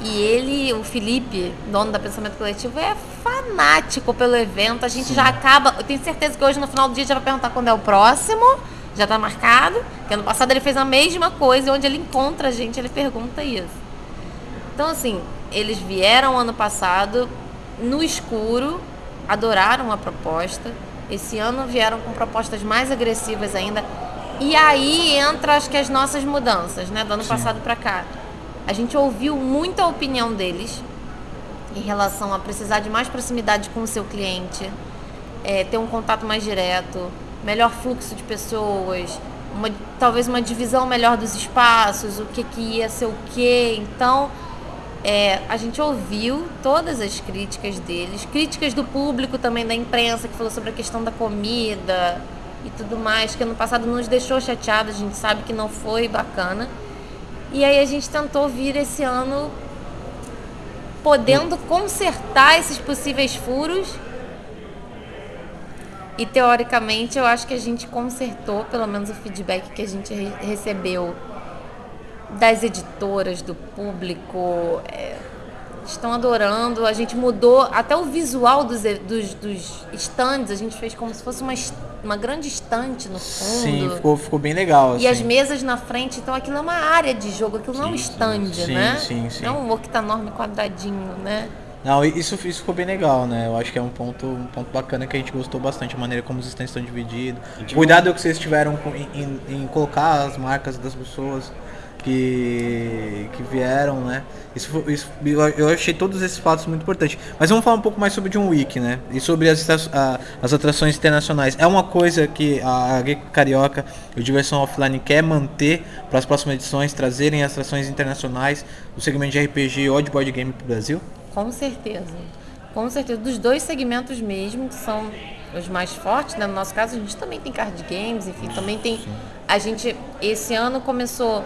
E ele, o Felipe, dono da Pensamento Coletivo, é fanático pelo evento. A gente já acaba. Eu tenho certeza que hoje no final do dia já vai perguntar quando é o próximo. Já tá marcado. Que ano passado ele fez a mesma coisa e onde ele encontra a gente, ele pergunta isso. Então, assim, eles vieram ano passado no escuro, adoraram a proposta. Esse ano vieram com propostas mais agressivas ainda. E aí entra, acho que as nossas mudanças, né, do ano passado para cá. A gente ouviu muita opinião deles em relação a precisar de mais proximidade com o seu cliente, é, ter um contato mais direto, melhor fluxo de pessoas, uma- talvez uma divisão melhor dos espaços, o que, que ia ser o quê. Então, é, a gente ouviu todas as críticas deles, críticas do público também, da imprensa, que falou sobre a questão da comida e tudo mais, que ano passado nos deixou chateados, a gente sabe que não foi bacana. E aí a gente tentou vir esse ano podendo consertar esses possíveis furos. E teoricamente eu acho que a gente consertou, pelo menos o feedback que a gente re- recebeu das editoras, do público. é, estão adorando. A gente mudou até o visual dos, dos, dos stands, a gente fez como se fosse uma, uma grande estante no fundo. Sim, ficou, ficou bem legal. E as assim. mesas na frente, então aquilo é uma área de jogo, aquilo não é um stand, sim, né? sim, sim. Não um octanorme quadradinho, né? Não, isso, isso ficou bem legal, né? Eu acho que é um ponto, um ponto bacana que a gente gostou bastante, a maneira como os stands estão divididos. Cuidado que vocês tiveram com- em, em- em colocar as marcas das pessoas que, que vieram, né? Isso, isso, eu- achei todos esses fatos muito importantes. Mas vamos falar um pouco mais sobre John Wick, né? E sobre as, a- as atrações internacionais. É uma coisa que a Geek Carioca e o Diversão Offline quer manter para as próximas edições, trazerem atrações internacionais do segmento de RPG ou de board game para o Brasil? Com certeza. Com certeza. Dos dois segmentos mesmo, que são os mais fortes, né? No nosso caso, a gente também tem card games, enfim, também tem. A gente, esse ano, começou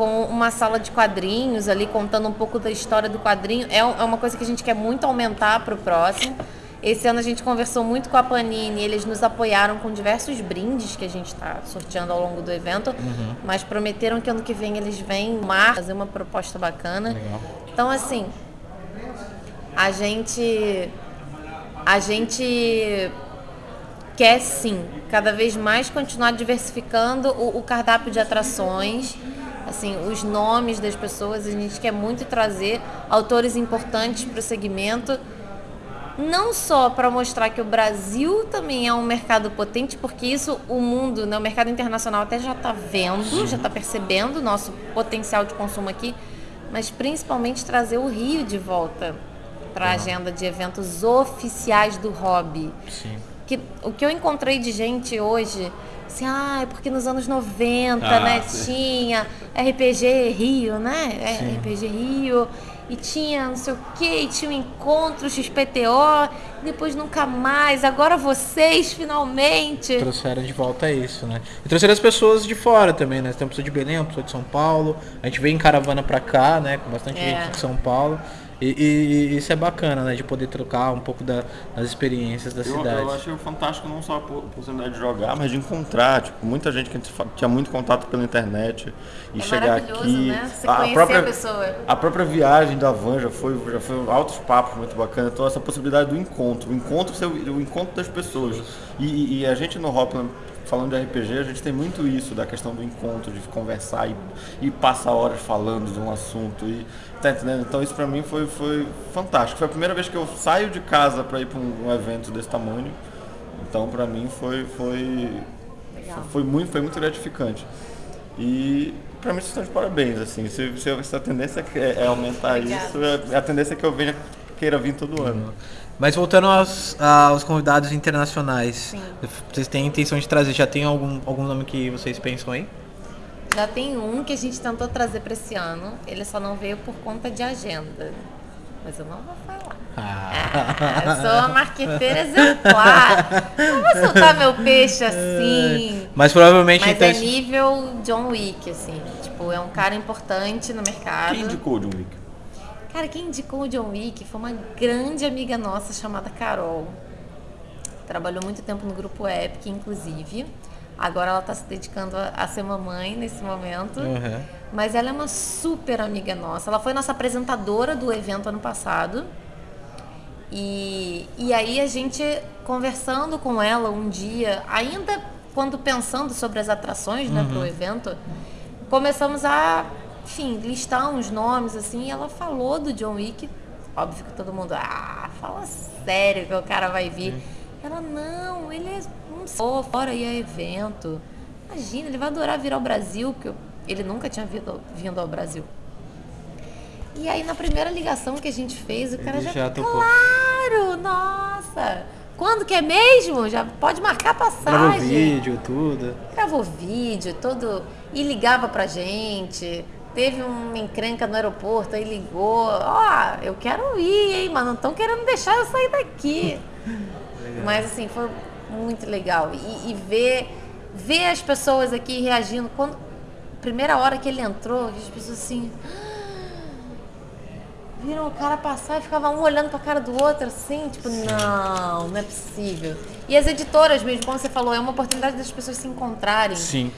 com uma sala de quadrinhos ali, contando um pouco da história do quadrinho. É, é uma coisa que a gente quer muito aumentar para o próximo. Esse ano a gente conversou muito com a Panini, eles nos apoiaram com diversos brindes que a gente está sorteando ao longo do evento, mas prometeram que ano que vem eles vêm março fazer uma proposta bacana. Então, assim, a gente a gente quer sim cada vez mais continuar diversificando o, o cardápio de atrações assim os nomes das pessoas a gente quer muito trazer autores importantes para o segmento não só para mostrar que o Brasil também é um mercado potente, porque isso o mundo, né, o mercado internacional até já está vendo, já está percebendo o nosso potencial de consumo aqui, mas principalmente trazer o Rio de volta para a agenda de eventos oficiais do hobby. Sim. Que, o que eu encontrei de gente hoje, assim, ah, é porque nos anos 90, Ah, né, sim. tinha RPG Rio, né? É, RPG Rio. E tinha não sei o que, tinha um encontro XPTO, e depois nunca mais. Agora vocês, finalmente. Trouxeram de volta isso, né? E trouxeram as pessoas de fora também, né? Tem uma pessoa de Belém, uma pessoa de São Paulo. A gente veio em caravana pra cá, né? Com bastante É. gente de São Paulo. E, e- e isso é bacana, né? De poder trocar um pouco da- das experiências da Eu, cidade. eu achei fantástico não só a po- oportunidade de jogar, mas de encontrar, tipo, muita gente que a tinha muito contato pela internet e É chegar maravilhoso, aqui. né? Você conhecer a pessoa. A própria viagem da van já foi, já foi altos papos muito bacana. Então essa possibilidade do encontro, o encontro, ser o encontro das pessoas. E, e- e a gente no Hopland, falando de RPG, a gente tem muito isso da questão do encontro, de conversar e, e passar horas falando de um assunto. E, tá entendendo? Então isso pra mim foi, foi fantástico. Foi a primeira vez que eu saio de casa pra ir pra um, um evento desse tamanho. Então pra mim foi, foi, Legal. foi, muito, foi muito gratificante. E pra mim vocês estão de parabéns, assim. Se, se, se a tendência é, é aumentar Obrigada. isso, é- a tendência é que eu venha, queira vir todo ano. Mas voltando aos, aos convidados internacionais, Sim. vocês têm intenção de trazer? Já tem algum, algum nome que vocês pensam aí? Já tem um que a gente tentou trazer para esse ano. Ele só não veio por conta de agenda. Mas eu não vou falar. Ah, eu sou uma marqueteira exemplar. Não vou soltar meu peixe assim. Mas provavelmente Mas então. é nível John Wick, assim. Tipo, é um cara importante no mercado. Quem indicou o John Wick? Cara, quem indicou o John Wick foi uma grande amiga nossa chamada Carol. Trabalhou muito tempo no grupo Epic, inclusive. Agora ela está se dedicando a, a ser mamãe nesse momento. Uhum. Mas ela é uma super amiga nossa. Ela foi nossa apresentadora do evento ano passado. E, e aí a gente conversando com ela um dia, ainda quando pensando sobre as atrações né, para o evento, começamos a, enfim, listar uns nomes assim. E ela falou do John Wick. Óbvio que todo mundo, ah, fala sério que o cara vai vir. Ela, não, ele é só, fora e é evento. Imagina, ele vai adorar vir ao Brasil, porque ele nunca tinha vindo, vindo ao Brasil. E aí na primeira ligação que a gente fez, o cara Ele já, já topou. claro, nossa. Quando que é mesmo? Já pode marcar Gravou passagem. vídeo, tudo. Gravou vídeo, todo e ligava pra gente. Teve uma encrenca no aeroporto, aí ligou. Ó, eu quero ir, hein, mas não estão querendo deixar eu sair daqui. Mas assim, foi muito legal. E, e ver, ver as pessoas aqui reagindo. Quando, primeira hora que ele entrou, as pessoas assim. Viram o cara passar e ficava um olhando pra cara do outro assim, tipo, não, não é possível. E as editoras mesmo, como você falou, é uma oportunidade das pessoas se encontrarem. Sim.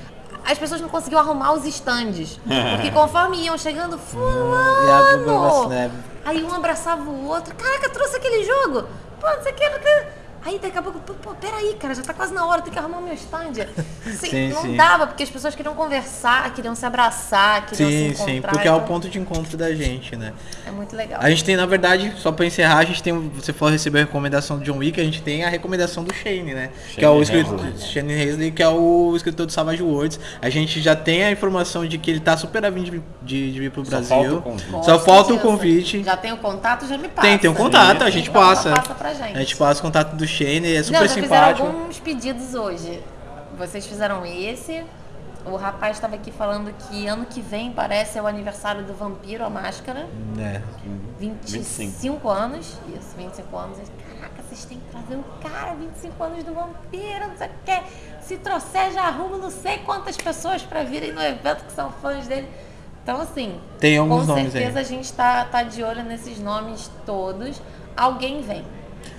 As pessoas não conseguiam arrumar os estandes. Porque conforme iam chegando, a fulano! Snap. Aí um abraçava o outro. Caraca, trouxe aquele jogo! Pô, não sei o que, não sei. Aí daqui a pouco, pô, pô, peraí, cara, já tá quase na hora, tem que arrumar o meu stand. Sim, Sim, não sim. dava, porque as pessoas queriam conversar, queriam se abraçar, queriam se Sim, encontrar. sim, porque é o então ponto de encontro da gente, né? É muito legal. A gente tem, na verdade, só pra encerrar, a gente tem. Você for receber a recomendação do John Wick, a gente tem a recomendação do Shane, né? que é o escritor. Shane que é o escritor do Savage Worlds. A gente já tem a informação de que ele tá super a vir de, de, de vir pro Brasil. falta o Só falta o convite. Já tem o contato, já me passa. Tem, tem um contato, a Sim, gente então passa. Passa pra gente. A gente passa o contato do Shane, é super Não, já fizeram simpático. alguns pedidos hoje. Vocês fizeram esse. O rapaz estava aqui falando que ano que vem parece é o aniversário do Vampiro, a Máscara. É. 25 anos. Isso, 25 anos. Caraca, vocês têm que trazer o cara, 25 anos do Vampiro, não sei o que. Se trouxer, já arrumo não sei quantas pessoas pra virem no evento que são fãs dele. Então, assim, Tem alguns com nomes aí. certeza a gente tá, tá de olho nesses nomes todos. Alguém vem.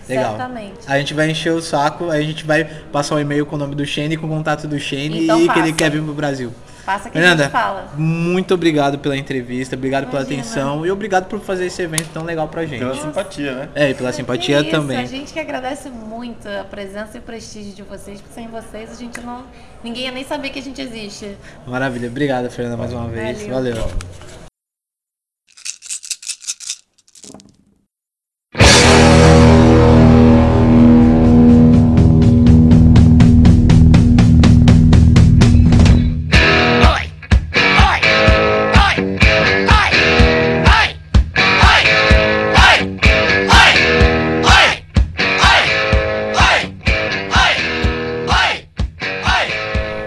Legal. Certamente. A gente vai encher o saco, aí a gente vai passar um e-mail com o nome do Shane, com o contato do Shane Então e que ele passa. quer vir pro Brasil. Passa que a Fernanda, gente fala. muito obrigado pela entrevista, obrigado pela Imagina. atenção e obrigado por fazer esse evento tão legal pra gente. Pela simpatia, né? É, e pela simpatia Isso, também. A gente que agradece muito a presença e o prestígio de vocês, porque sem vocês a gente não. Ninguém ia nem saber que a gente existe. Maravilha. Obrigado, Fernanda, mais uma vez. Valeu. Valeu.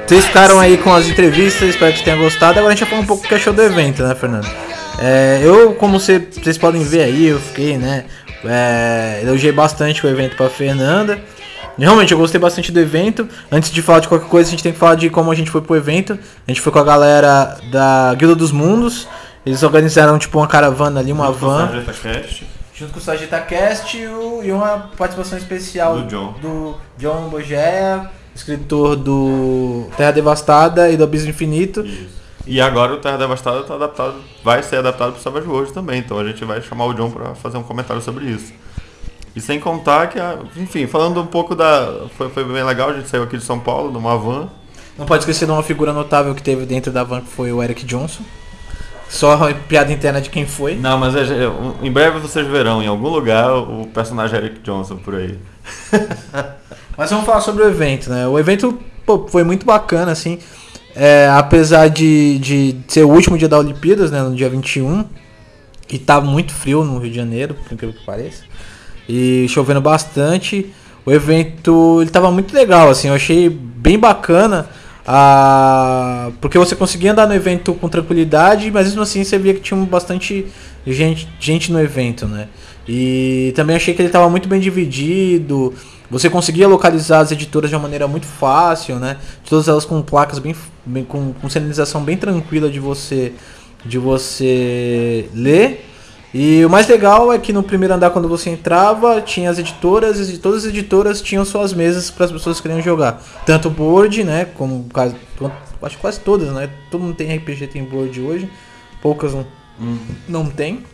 Vocês ficaram aí com as entrevistas, espero que tenham gostado. Agora a gente vai falar um pouco do que achou do evento, né, Fernando? É, eu, como cê- vocês podem ver aí, eu fiquei, né? É, elogiei bastante o evento pra Fernanda. Realmente, eu gostei bastante do evento. Antes de falar de qualquer coisa, a gente tem que falar de como a gente foi pro evento. A gente foi com a galera da Guilda dos Mundos. Eles organizaram tipo uma caravana ali, uma van. Junto com o Sagita Cast e, uma participação especial Do John. do John Bogea, escritor do Terra Devastada e do Abismo Infinito. E agora o Terra Devastada tá adaptado, vai ser adaptado pro Savage Worlds também, então a gente vai chamar o John para fazer um comentário sobre isso. E sem contar que, a- enfim, falando um pouco da. Foi, foi bem legal, a gente saiu aqui de São Paulo, numa van. Não pode esquecer de uma figura notável que teve dentro da van, que foi o Eric Johnson. Só a piada interna de quem foi. Não, mas é- em breve vocês verão em algum lugar o personagem Eric Johnson por aí. Mas vamos falar sobre o evento, né? O evento pô, foi muito bacana, assim. É, apesar de, de ser o último dia da Olimpíadas, né? No dia 21. E tá muito frio no Rio de Janeiro, por incrível que pareça. E chovendo bastante. O evento ele tava muito legal, assim. Eu achei bem bacana. ah, porque você conseguia andar no evento com tranquilidade, mas mesmo assim você via que tinha bastante gente, gente no evento, né? E também achei que ele estava muito bem dividido. Você conseguia localizar as editoras de uma maneira muito fácil, né? Todas elas com placas bem, bem com, com sinalização bem tranquila de você de você ler. E o mais legal é que no primeiro andar quando você entrava, tinha as editoras e todas as editoras tinham suas mesas para as pessoas que queriam jogar. Tanto board, né, como quase, acho que quase todas, né? Todo mundo tem RPG tem board hoje. Poucas não, não tem.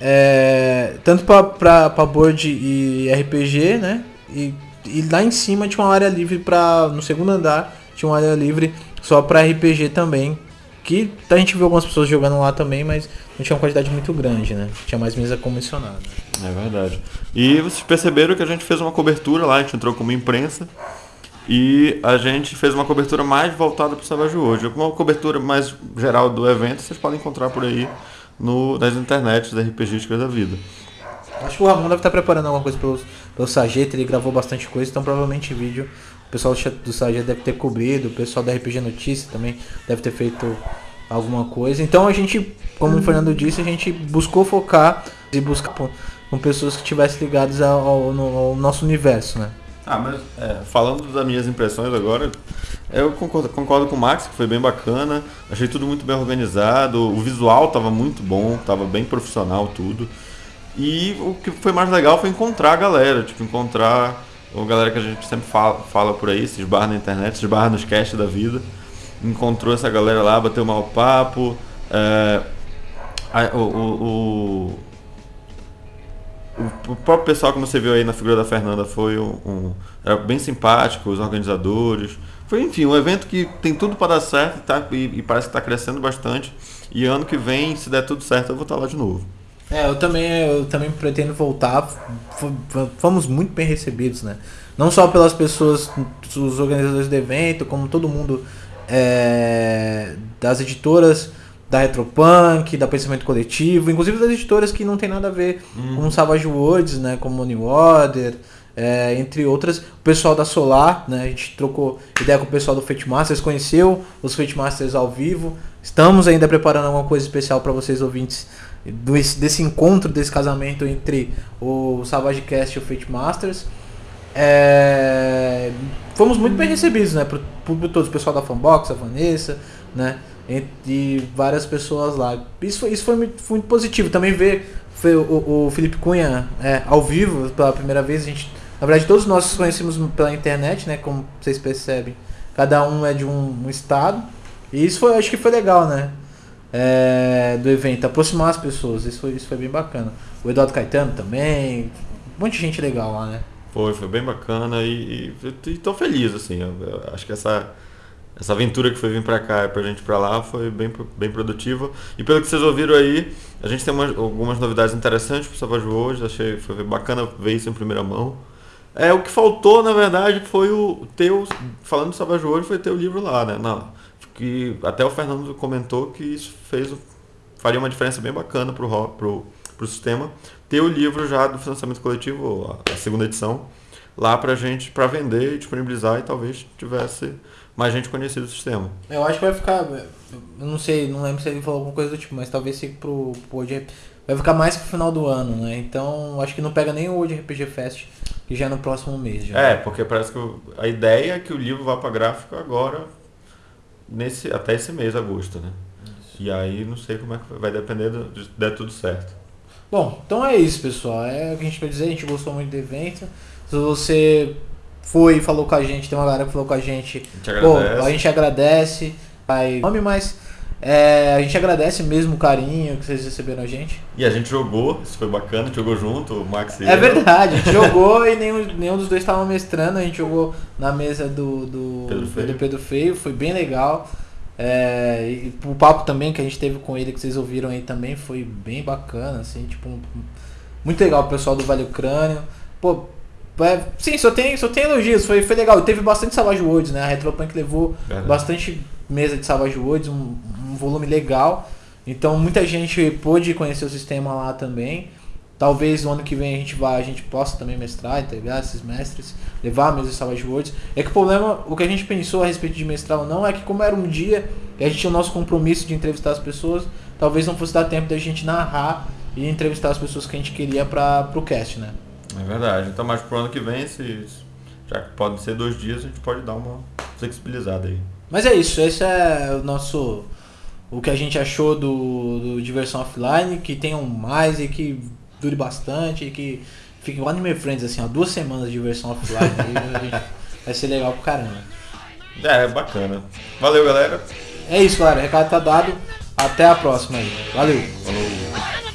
É, tanto para board e RPG, né? E, e lá em cima tinha uma área livre para no segundo andar tinha uma área livre só para RPG também. Que a gente viu algumas pessoas jogando lá também, mas não tinha uma quantidade muito grande, né? Tinha mais mesa comissionada. É verdade. E vocês perceberam que a gente fez uma cobertura lá, a gente entrou como imprensa. E a gente fez uma cobertura mais voltada para o Savage World. Uma cobertura mais geral do evento vocês podem encontrar por aí no, nas internets das RPGísticas da vida. Acho que o Ramon deve estar preparando alguma coisa pelo, pelo Sageta, ele gravou bastante coisa, então provavelmente vídeo o pessoal do Sageta deve ter cobrido, o pessoal da RPG Notícia também deve ter feito alguma coisa. Então a gente, como o Fernando disse, a gente buscou focar e buscar com- pessoas que estivessem ligadas ao, ao- ao nosso universo, né? Ah, mas é, falando das minhas impressões agora, eu concordo, concordo com o Max, que foi bem bacana. Achei tudo muito bem organizado, o visual estava muito bom, estava bem profissional tudo. E o que foi mais legal foi encontrar a galera, tipo, encontrar a galera que a gente sempre fala, fala por aí, se esbarra na internet, se esbarra nos casts da vida. Encontrou essa galera lá, bateu mal papo. é, a- o, o- o- o- próprio pessoal, como você viu aí na figura da Fernanda, foi um, um era bem simpático, os organizadores. Foi, enfim, um evento que tem tudo para dar certo e, tá, e, e parece que está crescendo bastante. E ano que vem, se der tudo certo, eu vou estar lá de novo. É, eu também, eu também pretendo voltar. Fomos muito bem recebidos, né? Não só pelas pessoas, os organizadores do evento, como todo mundo é, das editoras da Retropunk, da Pensamento Coletivo, inclusive das editoras que não tem nada a ver com Savage Worlds, né? Como New Order, é, entre outras. O pessoal da Solar, né? A gente trocou ideia com o pessoal do Fate Masters, conheceu os Fate Masters ao vivo. Estamos ainda preparando alguma coisa especial para vocês ouvintes do, desse encontro, desse casamento entre o Savage Cast e o Fate Masters. É, fomos muito bem recebidos, né? Por, por todos, o pessoal da Fanbox, a Vanessa, né? E, e várias pessoas lá. Isso, isso foi, muito, foi muito positivo. Também ver o, o Felipe Cunha é, ao vivo pela primeira vez. A gente, na verdade, todos nós nos conhecemos pela internet, né? Como vocês percebem. Cada um é de um, um estado. E isso foi, acho que foi legal, né? É, do evento, aproximar as pessoas. Isso foi, isso foi bem bacana. O Eduardo Caetano também. Um monte de gente legal lá, né? Foi, foi bem bacana e, e, e tô feliz, assim. Eu, eu acho que essa, essa aventura que foi vir pra cá e pra gente pra lá foi bem, bem produtiva. E pelo que vocês ouviram aí, a gente tem umas- algumas novidades interessantes pro Savage hoje. Achei foi bacana ver isso em primeira mão. É, o que faltou, na verdade, foi o teu, falando do Savage hoje, foi ter o livro lá, né? Não, que até o Fernando comentou que isso fez, faria uma diferença bem bacana pro, ro- pro, pro sistema. Ter o livro já do financiamento coletivo, a, segunda edição, lá pra gente, pra vender e disponibilizar e talvez tivesse mais gente conhecida do sistema. Eu acho que vai ficar. Não sei, não lembro se ele falou alguma coisa do tipo, mas talvez fique pro, pro World. Vai ficar mais pro final do ano, né? Então acho que não pega nem o World RPG Fest, que já no próximo mês já. É, porque parece que a ideia é que o livro vá pra gráfico agora, nesse, até esse mês, agosto, né? E aí não sei como é que vai, vai depender do- de der tudo certo. Bom, então é isso, pessoal. É o que a gente quer dizer. A gente gostou muito do evento. Se você foi e falou com a gente, tem uma galera que falou com a gente. A gente agradece. a gente agradece. Vai nome, mas é, a gente agradece mesmo o carinho que vocês receberam a gente. E a gente jogou, isso foi bacana, a gente jogou junto, o Max e É eu. verdade, a gente jogou e nenhum, nenhum dos dois estavam mestrando, a gente jogou na mesa do, do, Pedro Feio. do Pedro Feio, foi bem legal. É, e o papo também que a gente teve com ele, que vocês ouviram aí também, foi bem bacana, assim, tipo, muito legal o pessoal do Vale Crânio. Pô, é, sim, só tem, só tem elogios, foi, foi legal. Teve bastante Savage Worlds, né? A Retropunk levou Verdade. bastante mesa de Savage Worlds, um, um volume legal. Então muita gente pôde conhecer o sistema lá também. Talvez no ano que vem a gente vá, a gente possa também mestrar, integrar esses mestres, levar a mesa de Savage Worlds. É que o problema, o que a gente pensou a respeito de mestrar ou não, é que como era um dia, e a gente tinha o nosso compromisso de entrevistar as pessoas, talvez não fosse dar tempo da gente narrar e entrevistar as pessoas que a gente queria para pro cast, né? É verdade. Então, mais pro ano que vem, se, já que pode ser dois dias, a gente pode dar uma flexibilizada aí. Mas é isso, esse é o nosso. O que a gente achou do, do Diversão Offline, que tenham mais e que dure bastante e que fique igual Anime Friends, assim, ó, duas semanas de diversão offline. aí, vai ser legal pro caramba. É, bacana. Valeu, galera. É isso, galera. O recado tá dado. Até a próxima aí. Valeu. Falou.